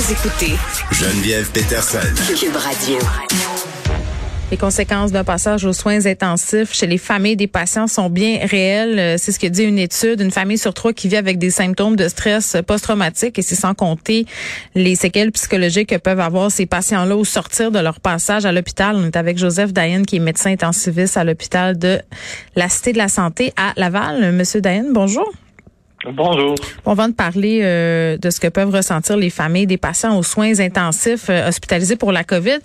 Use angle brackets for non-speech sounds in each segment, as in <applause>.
Vous écoutez Geneviève Peterson. Cube Radio. Les conséquences d'un passage aux soins intensifs chez les familles des patients sont bien réelles. Euh, c'est ce que dit une étude. Une famille sur trois qui vit avec des symptômes de stress post-traumatique et c'est sans compter les séquelles psychologiques que peuvent avoir ces patients-là au sortir de leur passage à l'hôpital. On est avec Joseph Dayan qui est médecin intensiviste à l'hôpital de la Cité de la Santé à Laval. Monsieur Dayan, bonjour. Bonjour. On va de parler euh, de ce que peuvent ressentir les familles des patients aux soins intensifs euh, hospitalisés pour la COVID.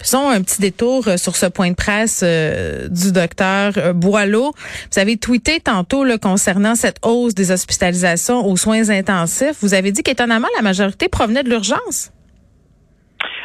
Faisons un petit détour euh, sur ce point de presse du docteur Boileau. Vous avez tweeté tantôt là, concernant cette hausse des hospitalisations aux soins intensifs. Vous avez dit qu'étonnamment, la majorité provenait de l'urgence.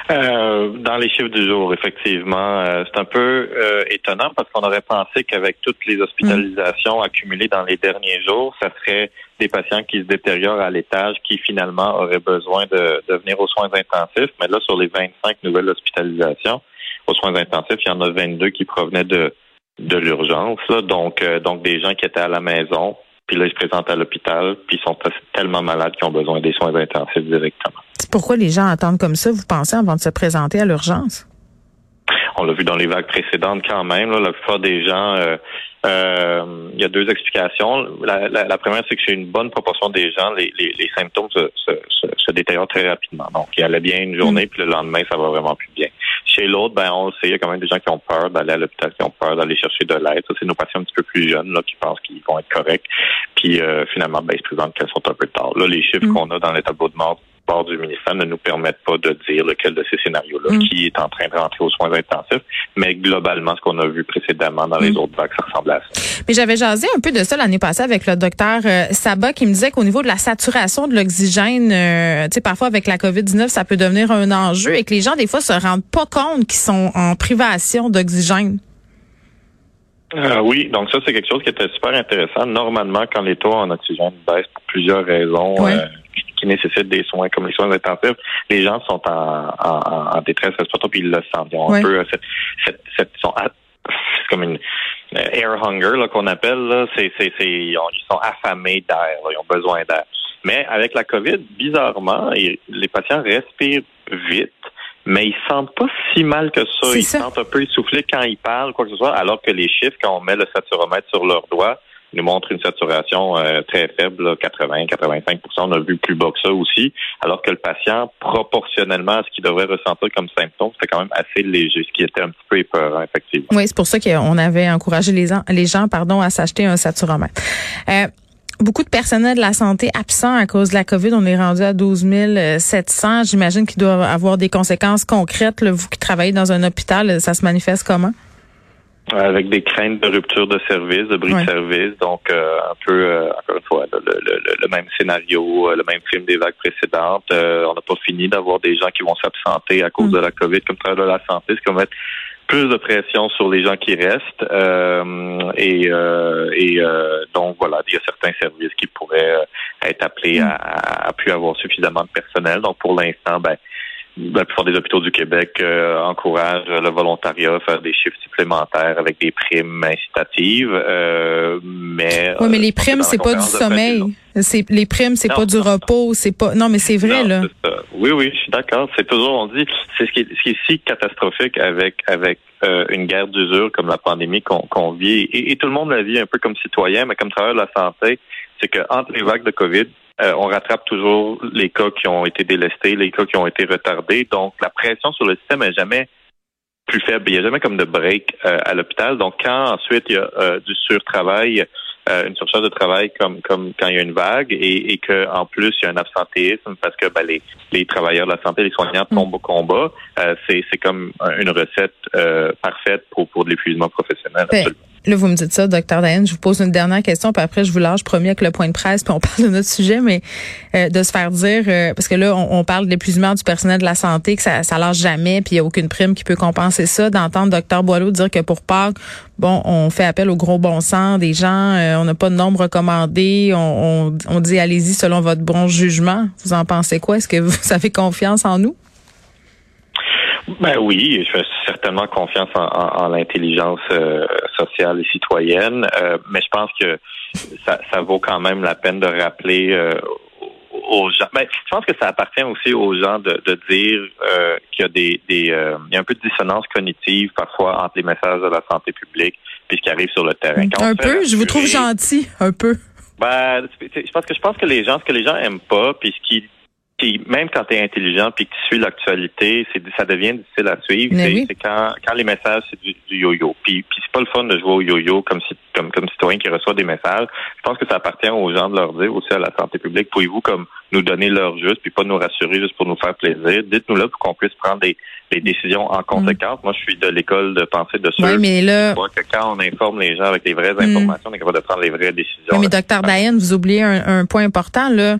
Euh, dans les chiffres du jour, effectivement, euh, c'est un peu euh, étonnant parce qu'on aurait pensé qu'avec toutes les hospitalisations accumulées dans les derniers jours, ça serait des patients qui se détériorent à l'étage qui finalement auraient besoin de, de venir aux soins intensifs. Mais là, sur les 25 nouvelles hospitalisations aux soins intensifs, il y en a 22 qui provenaient de de l'urgence, donc donc des gens qui étaient à la maison, puis là ils se présentent à l'hôpital, puis ils sont tellement malades qu'ils ont besoin des soins intensifs directement. Pourquoi les gens attendent comme ça, vous pensez, avant de se présenter à l'urgence? On l'a vu dans les vagues précédentes quand même. Là, la plupart des gens, euh, euh, il y a deux explications. La, première, c'est que chez une bonne proportion des gens, les, symptômes se, se, détériorent très rapidement. Donc, il allait bien une journée, mm. puis le lendemain, ça va vraiment plus bien. Chez l'autre, ben, on le sait, il y a quand même des gens qui ont peur d'aller à l'hôpital, qui ont peur d'aller chercher de l'aide. Ça, c'est nos patients un petit peu plus jeunes là, qui pensent qu'ils vont être corrects. Puis euh, finalement, ben, ils se présentent qu'elles sont un peu tard. Là, les chiffres mm. qu'on a dans les tableaux de mort du ministère ne nous permettent pas de dire lequel de ces scénarios-là mm. qui est en train de rentrer aux soins intensifs. Mais globalement, ce qu'on a vu précédemment dans les mm. autres vagues, ça ressemble à ça. Mais j'avais jasé un peu de ça l'année passée avec le docteur euh, Sabat qui me disait qu'au niveau de la saturation de l'oxygène, euh, tu sais, parfois avec la COVID-19, ça peut devenir un enjeu et que les gens, des fois, se rendent pas compte qu'ils sont en privation d'oxygène. Euh, oui, donc ça, c'est quelque chose qui était super intéressant. Normalement, quand les taux en oxygène baissent pour plusieurs raisons, qui nécessitent des soins comme les soins intensifs, les gens sont en, en, en détresse respiratoire puis ils le sentent. Ils ont un peu euh, cette, cette, cette sont c'est comme une euh, air hunger là qu'on appelle là, c'est c'est c'est ils, sont affamés d'air, ils ont besoin d'air. Mais avec la COVID, bizarrement, les patients respirent vite, mais ils sentent pas si mal que ça. Ils sentent un peu essoufflés quand ils parlent, quoi que ce soit, alors que les chiffres, quand on met le saturomètre sur leurs doigts, nous montre une saturation euh, très faible, 80-85% On a vu plus bas que ça aussi, alors que le patient, proportionnellement à ce qu'il devrait ressentir comme symptôme, c'était quand même assez léger, ce qui était un petit peu épeurant, effectivement. Oui, c'est pour ça qu'on avait encouragé les, les gens pardon, à s'acheter un saturomètre. Euh, beaucoup de personnel de la santé absent à cause de la COVID. On est rendu à 12 700. J'imagine qu'il doit avoir des conséquences concrètes. vous qui travaillez dans un hôpital, ça se manifeste comment? Avec des craintes de rupture de service, de bris de service. Donc, euh, un peu, euh, encore une fois, le, le, le, même scénario, euh, le même film des vagues précédentes. on n'a pas fini d'avoir des gens qui vont s'absenter à cause mm. de la COVID comme travail de la santé, ce qui va mettre plus de pression sur les gens qui restent. et et donc, voilà, il y a certains services qui pourraient être appelés mm. à, à, plus avoir suffisamment de personnel. Donc, pour l'instant, ben, la plupart des hôpitaux du Québec euh, encouragent le volontariat, faire des chiffres supplémentaires avec des primes incitatives. Euh, mais oui, mais les euh, primes, c'est pas du sommeil. C'est les primes, c'est pas du repos, c'est pas. Non, mais c'est vrai là. Oui, oui, je suis d'accord. C'est toujours on dit, c'est ce qui est, ce qui est si catastrophique avec avec euh, une guerre d'usure comme la pandémie qu'on vit et, et, tout le monde la vit un peu comme citoyen, mais comme travailleur de la santé, c'est que entre les vagues de Covid, euh, on rattrape toujours les cas qui ont été délestés, les cas qui ont été retardés. Donc, la pression sur le système est jamais plus faible. Il n'y a jamais comme de break euh, à l'hôpital. Donc, quand ensuite il y a euh, du surtravail, une surcharge de travail comme comme quand il y a une vague et, et que en plus il y a un absentéisme parce que ben, les, les travailleurs de la santé, les soignants tombent au combat, c'est c'est comme une recette parfaite pour pour de l'épuisement professionnel. Ben, Là, vous me dites ça, docteur Diane. Je vous pose une dernière question, puis après, je vous lâche, promis, avec le point de presse, puis on <laughs> parle de notre sujet, mais euh, de se faire dire, euh, parce que là, on, parle de l'épuisement du personnel de la santé, que ça, ça lâche jamais, puis il n'y a aucune prime qui peut compenser ça. D'entendre docteur Boileau dire que pour Pâques, bon, on fait appel au gros bon sens des gens, euh, on n'a pas de nombre recommandé, on, on, on dit allez-y selon votre bon jugement. Vous en pensez quoi? Est-ce que vous <laughs> avez confiance en nous? Ben oui, je fais certainement confiance en, l'intelligence euh, sociale et citoyenne, euh, mais je pense que ça, vaut quand même la peine de rappeler euh, aux gens. Ben, je pense que ça appartient aussi aux gens de, dire qu'il y a des, des il y a un peu de dissonance cognitive parfois entre les messages de la santé publique et ce qui arrive sur le terrain. un peu, je vous trouve gentil, un peu. Ben, je pense que je pense que les gens, ce que les gens aiment pas, puis ce qui puis même quand tu es intelligent puis que tu suis l'actualité, c'est ça devient difficile à suivre. C'est quand, quand les messages c'est du, yo-yo. Puis, puis c'est pas le fun de jouer au yo-yo comme si comme comme citoyen qui reçoit des messages. Je pense que ça appartient aux gens de leur dire aussi à la santé publique. Pouvez-vous comme nous donner l'heure juste puis pas nous rassurer juste pour nous faire plaisir? Dites-nous là pour qu'on puisse prendre des, des décisions en conséquence. Moi, je suis de l'école de pensée de ceux oui, mais là... que quand on informe les gens avec les vraies mm. informations, on est capable de prendre les vraies décisions. Oui, mais docteur Diane, vous oubliez un, un point important là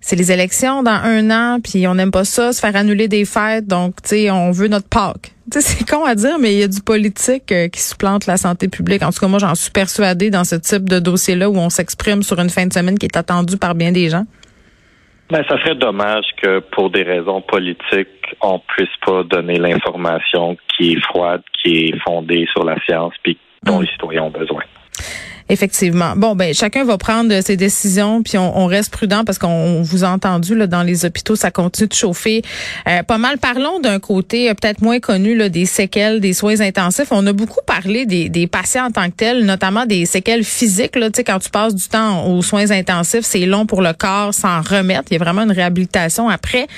c'est les élections dans un an, puis on n'aime pas ça, se faire annuler des fêtes, donc tu sais, on veut notre Pâques. <laughs> C'est con à dire, mais il y a du politique euh, qui supplante la santé publique. En tout cas, moi, j'en suis persuadée dans ce type de dossier-là où on s'exprime sur une fin de semaine qui est attendue par bien des gens. Ben, ça serait dommage que pour des raisons politiques, on puisse pas donner l'information qui est froide, qui est fondée sur la science, puis dont hum. les citoyens ont besoin. Effectivement. Bon, ben chacun va prendre ses décisions, puis on, reste prudent parce qu'on vous a entendu là dans les hôpitaux, ça continue de chauffer euh, pas mal. Parlons d'un côté euh, peut-être moins connu là, des séquelles des soins intensifs. On a beaucoup parlé des, des patients en tant que tels, notamment des séquelles physiques. Là, quand tu passes du temps aux soins intensifs, c'est long pour le corps s'en remettre. Il y a vraiment une réhabilitation après.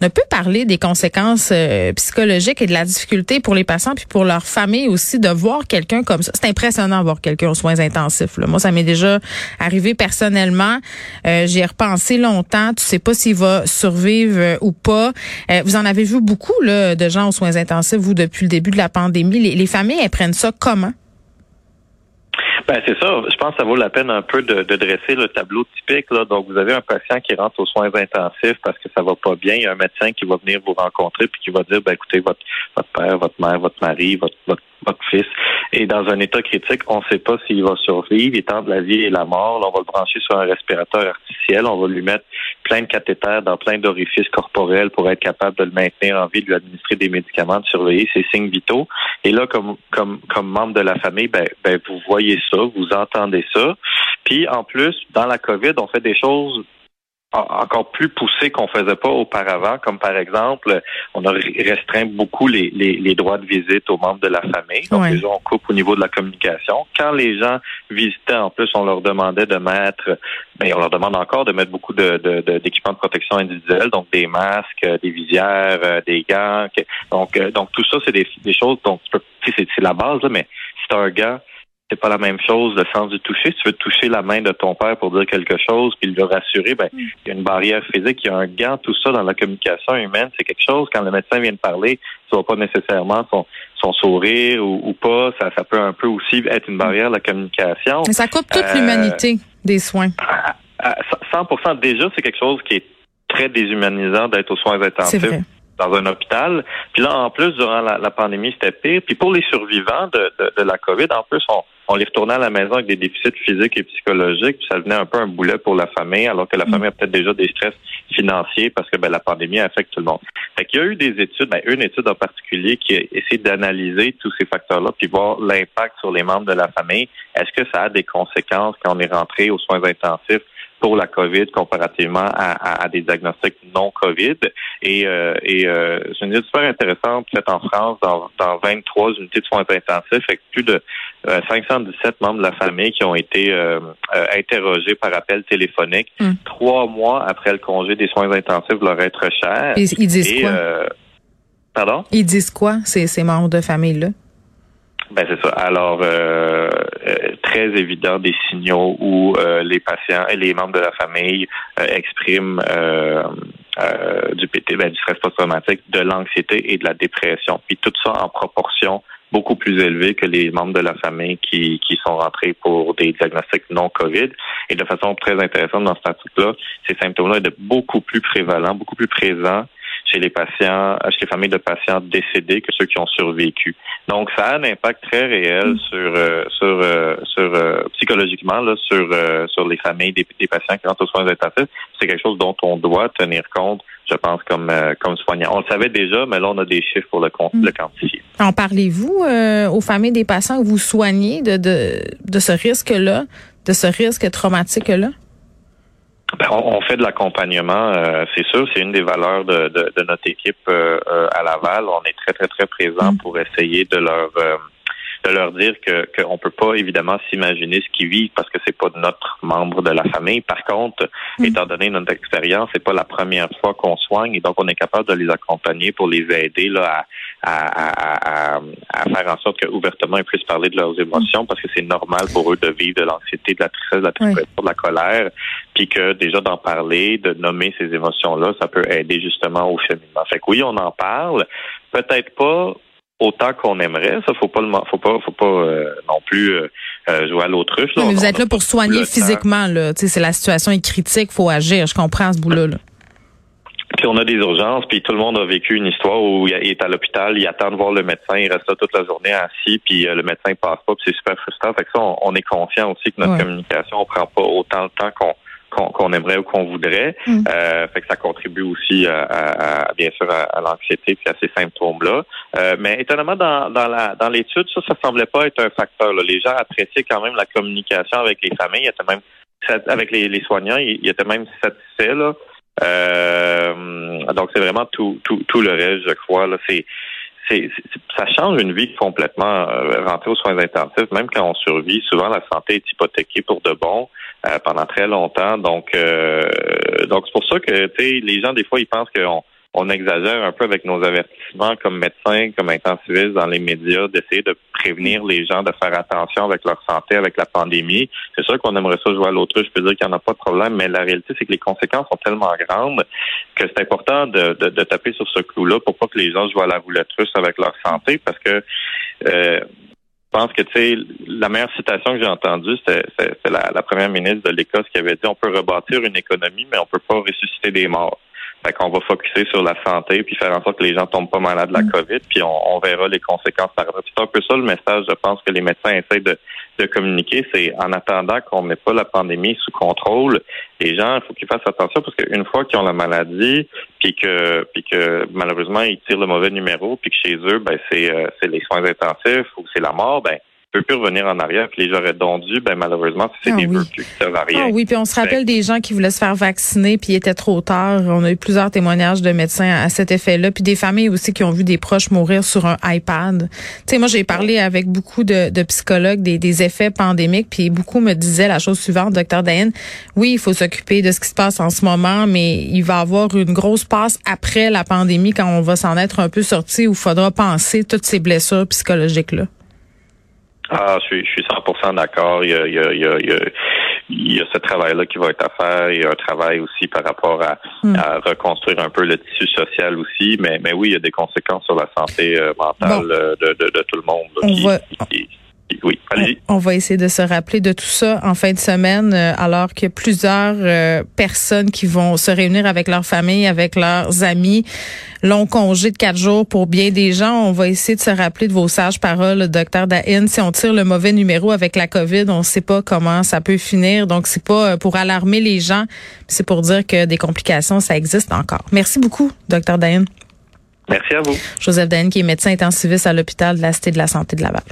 On a pu parler des conséquences euh, psychologiques et de la difficulté pour les patients puis pour leur famille aussi de voir quelqu'un comme ça. C'est impressionnant de voir quelqu'un aux soins intensifs moi, ça m'est déjà arrivé personnellement. Euh, J'y ai repensé longtemps. Tu sais pas s'il va survivre euh, ou pas. Euh, vous en avez vu beaucoup là, de gens aux soins intensifs, vous, depuis le début de la pandémie? Les, les familles, elles prennent ça comment? Ben, c'est ça. Je pense que ça vaut la peine un peu de, de dresser le tableau typique. Là. Donc, vous avez un patient qui rentre aux soins intensifs parce que ça va pas bien. Il y a un médecin qui va venir vous rencontrer puis qui va dire, ben, écoutez, votre, votre père, votre mère, votre mari, votre, votre, votre fils est dans un état critique. On ne sait pas s'il va survivre. Il est la vie et la mort. Là, on va le brancher sur un respirateur artificiel. On va lui mettre plein de cathéters dans plein d'orifices corporels pour être capable de le maintenir en vie, de lui administrer des médicaments, de surveiller ses signes vitaux. Et là, comme, comme, comme membre de la famille, ben, ben, vous voyez ça, vous entendez ça. Puis, en plus, dans la COVID, on fait des choses encore plus poussé qu'on faisait pas auparavant, comme par exemple, on a restreint beaucoup les, les, droits de visite aux membres de la famille. Donc, déjà, on coupe au niveau de la communication. Quand les gens visitaient, en plus, on leur demandait de mettre, ben, on leur demande encore de mettre beaucoup de, d'équipements de, protection individuelle, donc des masques, des visières, euh, des gants. Donc, euh, donc tout ça, c'est des, des choses, donc c'est, c'est la base, mais c'est un gant c'est pas la même chose le sens du toucher. Si tu veux toucher la main de ton père pour dire quelque chose, puis le rassurer, ben, mm. il y a une barrière physique, il y a un gant, tout ça dans la communication humaine, c'est quelque chose. Quand le médecin vient de parler, tu vois pas nécessairement son, son sourire ou, pas. Ça, ça peut un peu aussi être une barrière la communication. Mais ça coupe toute euh, l'humanité des soins. 100 déjà, c'est quelque chose qui est très déshumanisant d'être aux soins intensifs dans un hôpital. Puis là, en plus, durant la, pandémie, c'était pire. Puis pour les survivants de, de, la COVID, en plus, on, on les retournait à la maison avec des déficits physiques et psychologiques. Puis ça venait un peu un boulet pour la famille, alors que la mm. famille a peut-être déjà des stress financiers parce que ben, la pandémie affecte tout le monde. Fait qu'il y a eu des études, ben, une étude en particulier qui a essayé d'analyser tous ces facteurs-là, puis voir l'impact sur les membres de la famille. Est-ce que ça a des conséquences quand on est rentré aux soins intensifs pour la COVID comparativement à, des diagnostics non COVID. Et, euh, et euh, c'est une étude super intéressante faite en France dans, dans 23 unités de soins intensifs avec plus de 517 euh, membres de la famille qui ont été euh, interrogés par appel téléphonique hmm. trois mois après le congé des soins intensifs leur être cher. ils disent quoi? pardon? Ils disent quoi, ces, ces membres de famille-là? Ben c'est ça. Alors euh, euh, très évident des signaux où euh, les patients et les membres de la famille expriment du PT, ben, du stress post-traumatique, de l'anxiété et de la dépression. Puis tout ça en proportion beaucoup plus élevée que les membres de la famille qui, qui sont rentrés pour des diagnostics non COVID. Et de façon très intéressante dans cet article-là, ces symptômes-là étaient beaucoup plus prévalents, beaucoup plus présents chez les patients, chez les familles de patients décédés que ceux qui ont survécu. Donc, ça a un impact très réel mm. sur, euh, sur, euh, sur euh, psychologiquement là, sur, sur les familles des, patients qui rentrent aux soins intensifs. C'est quelque chose dont on doit tenir compte, je pense, comme, comme soignant. On le savait déjà, mais là, on a des chiffres pour le, mm. le quantifier. En parlez-vous aux familles des patients que vous soignez de, de, de ce risque-là, de ce risque traumatique-là? Ben, on, fait de l'accompagnement, euh, c'est sûr, c'est une des valeurs de, de, notre équipe euh, euh, à Laval. On est très, très, très présent mm. pour essayer de leur de leur dire que qu'on peut pas évidemment s'imaginer ce qu'ils vivent parce que c'est pas notre membre de la famille. Par contre, mm. étant donné notre expérience, c'est pas la première fois qu'on soigne et donc on est capable de les accompagner pour les aider là à, à, à, à faire en sorte qu'ouvertement ils puissent parler de leurs émotions parce que c'est normal pour eux de vivre de l'anxiété, de la tristesse, de la tristesse, de la colère, puis que déjà d'en parler, de nommer ces émotions-là, ça peut aider justement au cheminement. Fait que oui, on en parle, peut-être pas autant qu'on aimerait. Ça, faut pas le, faut pas, faut pas euh, non plus euh, euh, jouer à l'autruche. mais vous êtes là pour soigner physiquement. Là, c'est la situation est critique, faut agir. Je comprends ce bout-là. Puis on a des urgences, puis tout le monde a vécu une histoire où il est à l'hôpital, il attend de voir le médecin, il reste là toute la journée assis, puis le médecin passe pas, puis c'est super frustrant. Fait que ça, on, est conscient aussi que notre communication, on prend pas autant le temps qu'on qu'on aimerait ou qu'on voudrait. Mm. Euh, fait que ça contribue aussi à, bien sûr à, l'anxiété puis à ces symptômes-là. Euh, mais étonnamment, dans, dans la dans l'étude, ça, ça semblait pas être un facteur. Là. Les gens appréciaient quand même la communication avec les familles. Il était même avec les, les soignants, ils, étaient même satisfaits. Là. Euh, donc c'est vraiment tout, tout, tout le reste, je crois. Là, c'est c'est, ça change une vie complètement. Euh, rentrer aux soins intensifs, même quand on survit, souvent la santé est hypothéquée pour de bon. Euh, pendant très longtemps. Donc, euh, donc c'est pour ça que les gens des fois ils pensent qu'on on exagère un peu avec nos avertissements comme médecins, comme intensivistes dans les médias, d'essayer de prévenir les gens, de faire attention avec leur santé, avec la pandémie. C'est sûr qu'on aimerait ça jouer à l'autre. Je peux dire qu'il n'y en a pas de problème, mais la réalité, c'est que les conséquences sont tellement grandes que c'est important de, de, de, taper sur ce clou-là pour pas que les gens jouent à la roulette russe avec leur santé, parce que euh, pense que tu sais la meilleure citation que j'ai entendue, c'est la, la, première ministre de l'Écosse qui avait dit on peut rebâtir une économie, mais on peut pas ressusciter des morts. Fait qu'on va focuser sur la santé puis faire en sorte que les gens tombent pas malades de la mm. COVID, puis on, verra les conséquences par après. C'est un peu ça le message, je pense, que les médecins essaient de, de communiquer. C'est en attendant qu'on n'ait pas la pandémie sous contrôle, les gens, il faut qu'ils fassent attention parce qu'une fois qu'ils ont la maladie, puis que puis que malheureusement ils tirent le mauvais numéro, puis que chez eux, ben c'est euh, c'est les soins intensifs ou c'est la mort, ben peut plus revenir en arrière. Puis les j'aurais dondus, ben malheureusement, c'est ah des oui. qui servent à rien. Ah oui, puis on se rappelle des gens qui voulaient se faire vacciner, puis il était trop tard. On a eu plusieurs témoignages de médecins à cet effet-là, puis des familles aussi qui ont vu des proches mourir sur un iPad. Tu sais, moi j'ai parlé avec beaucoup de, de psychologues des, des, effets pandémiques, puis beaucoup me disaient la chose suivante, docteur Dayan. Oui, il faut s'occuper de ce qui se passe en ce moment, mais il va y avoir une grosse passe après la pandémie quand on va s'en être un peu sorti où il faudra penser toutes ces blessures psychologiques là. Ah, je suis, je suis 100% d'accord. Il y a, il y a, il y a, il y a ce travail-là qui va être à faire. Il y a un travail aussi par rapport à, hmm. à reconstruire un peu le tissu social aussi. Mais, mais oui, il y a des conséquences sur la santé euh, mentale euh, de, de, de, tout le monde. on va, oui, On, va essayer de se rappeler de tout ça en fin de semaine, euh, alors que plusieurs euh, personnes qui vont se réunir avec leur famille, avec leurs amis, long congé de quatre jours pour bien des gens. On va essayer de se rappeler de vos sages paroles, docteur Dahin. Si on tire le mauvais numéro avec la COVID, on ne sait pas comment ça peut finir. Donc, c'est pas euh, pour alarmer les gens, c'est pour dire que des complications, ça existe encore. Merci beaucoup, docteur Dahin. Merci à vous. Joseph Dahin, qui est médecin intensiviste à l'hôpital de la Cité de la Santé de Laval.